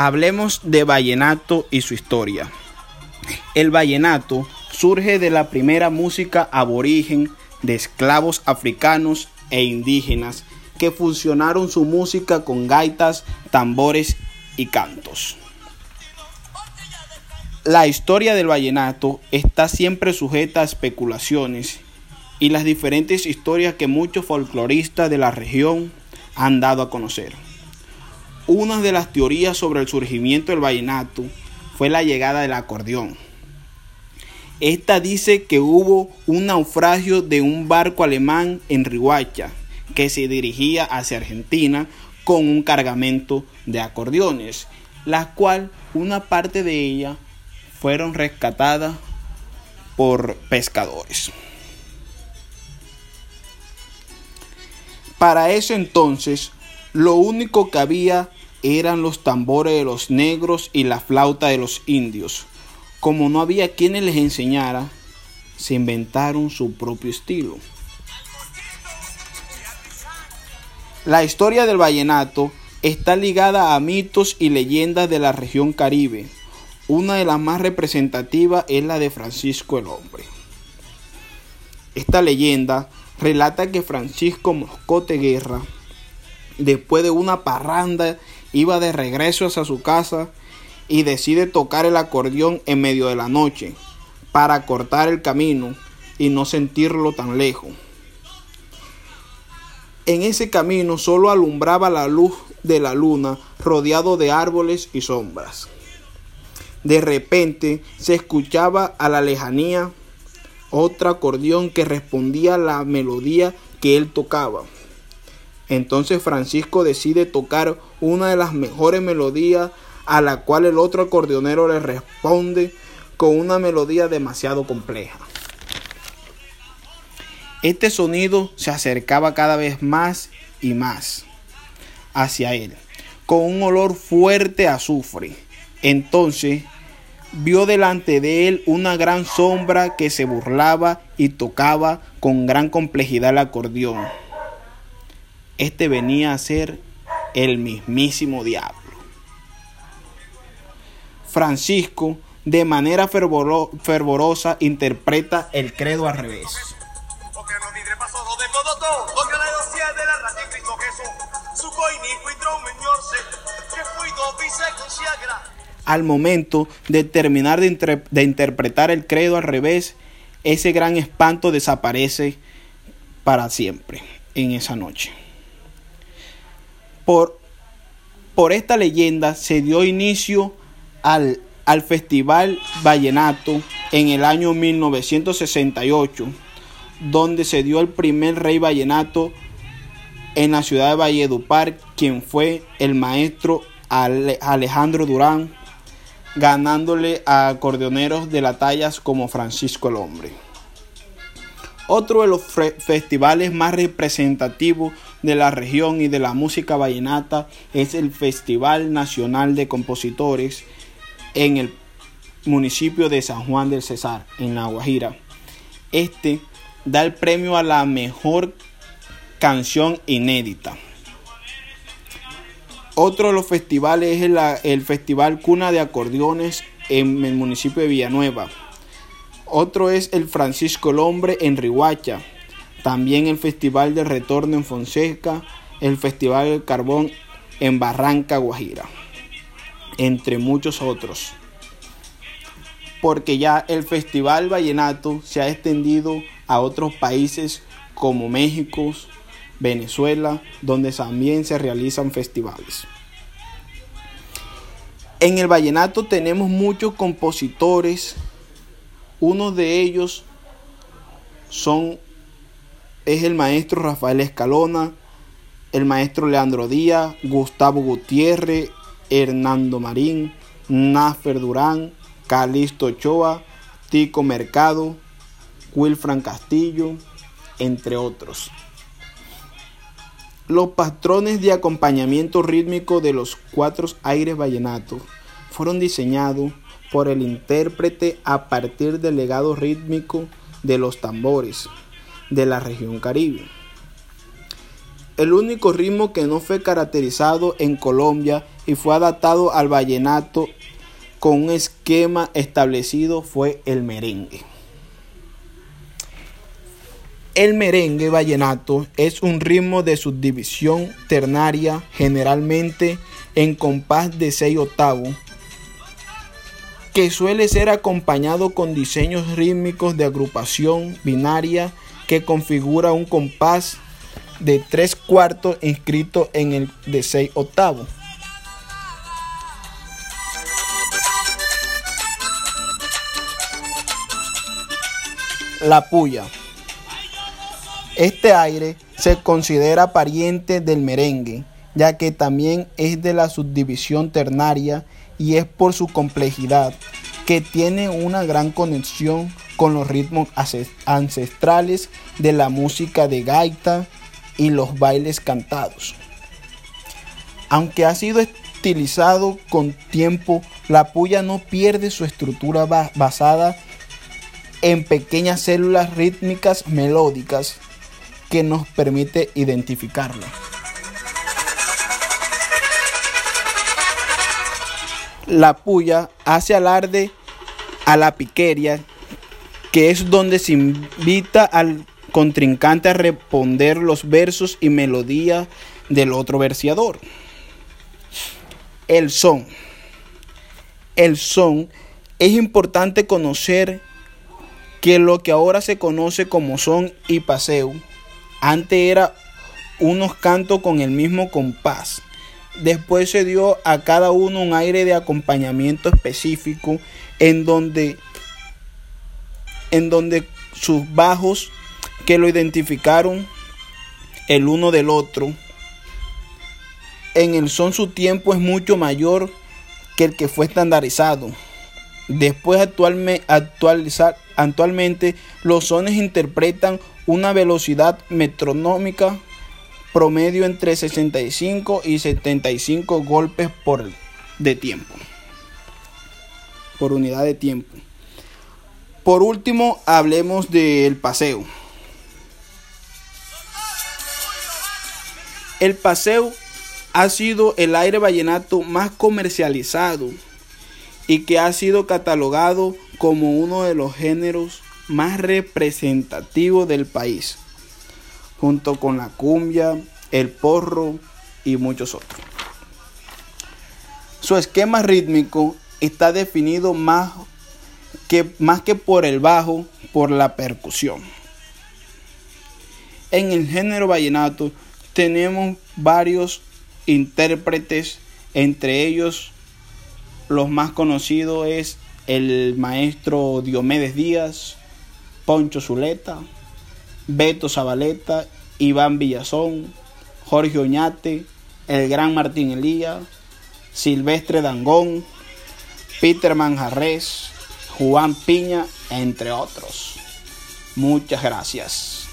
Hablemos de vallenato y su historia. El vallenato surge de la primera música aborigen de esclavos africanos e indígenas que funcionaron su música con gaitas, tambores y cantos. La historia del vallenato está siempre sujeta a especulaciones y las diferentes historias que muchos folcloristas de la región han dado a conocer. Una de las teorías sobre el surgimiento del vallenato fue la llegada del acordeón. Esta dice que hubo un naufragio de un barco alemán en Rihuacha que se dirigía hacia Argentina con un cargamento de acordeones, la cual una parte de ella fueron rescatadas por pescadores. Para ese entonces, lo único que había eran los tambores de los negros y la flauta de los indios. Como no había quienes les enseñara, se inventaron su propio estilo. La historia del vallenato está ligada a mitos y leyendas de la región caribe. Una de las más representativas es la de Francisco el Hombre. Esta leyenda relata que Francisco Moscote Guerra, después de una parranda iba de regreso hacia su casa y decide tocar el acordeón en medio de la noche para cortar el camino y no sentirlo tan lejos. En ese camino solo alumbraba la luz de la luna rodeado de árboles y sombras. De repente se escuchaba a la lejanía otro acordeón que respondía a la melodía que él tocaba. Entonces Francisco decide tocar una de las mejores melodías a la cual el otro acordeonero le responde con una melodía demasiado compleja. Este sonido se acercaba cada vez más y más hacia él, con un olor fuerte a azufre. Entonces vio delante de él una gran sombra que se burlaba y tocaba con gran complejidad el acordeón este venía a ser el mismísimo diablo. Francisco, de manera fervorosa, interpreta el credo al revés. Al momento de terminar de, interpretar el credo al revés, ese gran espanto desaparece para siempre en esa noche. Por, por esta leyenda se dio inicio al, al Festival Vallenato en el año 1968, donde se dio el primer rey vallenato en la ciudad de Valledupar, quien fue el maestro Alejandro Durán, ganándole a acordeoneros de la tallas como Francisco el Hombre. Otro de los festivales más representativos de la región y de la música vallenata es el Festival Nacional de Compositores en el municipio de San Juan del Cesar, en La Guajira. Este da el premio a la mejor canción inédita. Otro de los festivales es el, el Festival Cuna de Acordeones en el municipio de Villanueva. Otro es el Francisco el Hombre en Rihuacha. También el Festival del Retorno en Fonseca, el Festival del Carbón en Barranca, Guajira, entre muchos otros. Porque ya el Festival Vallenato se ha extendido a otros países como México, Venezuela, donde también se realizan festivales. En el vallenato tenemos muchos compositores, uno de ellos son es el maestro Rafael Escalona, el maestro Leandro Díaz, Gustavo Gutiérrez, Hernando Marín, Nafer Durán, Calixto Ochoa, Tico Mercado, Wilfran Castillo, entre otros. Los patrones de acompañamiento rítmico de los cuatro aires vallenatos fueron diseñados por el intérprete a partir del legado rítmico de los tambores de la región caribe. El único ritmo que no fue caracterizado en Colombia y fue adaptado al vallenato con un esquema establecido fue el merengue. El merengue vallenato es un ritmo de subdivisión ternaria, generalmente en compás de 6 octavos, que suele ser acompañado con diseños rítmicos de agrupación binaria que configura un compás de 3 cuartos inscrito en el de 6 octavos. La puya. Este aire se considera pariente del merengue, ya que también es de la subdivisión ternaria y es por su complejidad, que tiene una gran conexión con los ritmos ancestrales de la música de gaita y los bailes cantados. Aunque ha sido estilizado con tiempo, la puya no pierde su estructura basada en pequeñas células rítmicas melódicas que nos permite identificarlo. La puya hace alarde a la piqueria, que es donde se invita al contrincante a responder los versos y melodías del otro verseador. El son. El son es importante conocer que lo que ahora se conoce como son y paseo antes era unos cantos con el mismo compás. Después se dio a cada uno un aire de acompañamiento específico en donde, en donde sus bajos que lo identificaron el uno del otro. En el son su tiempo es mucho mayor que el que fue estandarizado. Después actualmente, actualmente los sones interpretan una velocidad metronómica promedio entre 65 y 75 golpes por de tiempo. Por unidad de tiempo. Por último, hablemos del paseo. El paseo ha sido el aire vallenato más comercializado y que ha sido catalogado como uno de los géneros más representativo del país, junto con la cumbia, el porro y muchos otros. Su esquema rítmico está definido más que, más que por el bajo, por la percusión. En el género vallenato tenemos varios intérpretes, entre ellos los más conocidos es el maestro Diomedes Díaz, Poncho Zuleta, Beto Zabaleta, Iván Villazón, Jorge Oñate, el gran Martín Elías, Silvestre Dangón, Peter Manjarres, Juan Piña, entre otros. Muchas gracias.